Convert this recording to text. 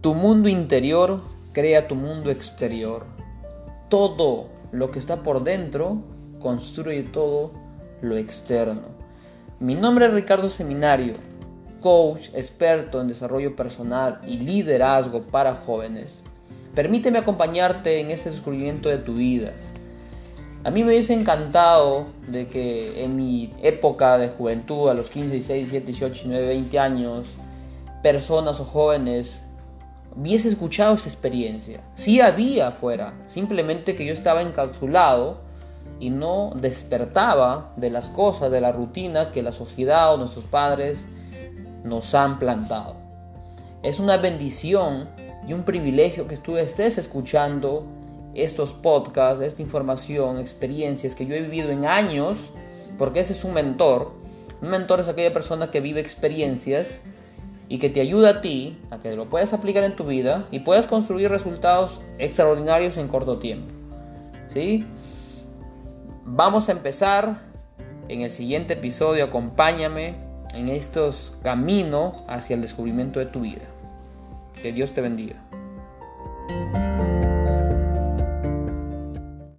Tu mundo interior crea tu mundo exterior. Todo lo que está por dentro construye todo lo externo. Mi nombre es Ricardo Seminario, coach experto en desarrollo personal y liderazgo para jóvenes. Permíteme acompañarte en este descubrimiento de tu vida. A mí me hubiese encantado de que en mi época de juventud, a los 15, 16, 17, 18, 19, 20 años, personas o jóvenes hubiese escuchado esa experiencia. Sí había afuera, simplemente que yo estaba encapsulado y no despertaba de las cosas, de la rutina que la sociedad o nuestros padres nos han plantado. Es una bendición y un privilegio que tú estés escuchando estos podcasts, esta información, experiencias que yo he vivido en años, porque ese es un mentor. Un mentor es aquella persona que vive experiencias y que te ayuda a ti a que lo puedas aplicar en tu vida y puedas construir resultados extraordinarios en corto tiempo. ¿Sí? Vamos a empezar en el siguiente episodio. Acompáñame en estos caminos hacia el descubrimiento de tu vida. Que Dios te bendiga.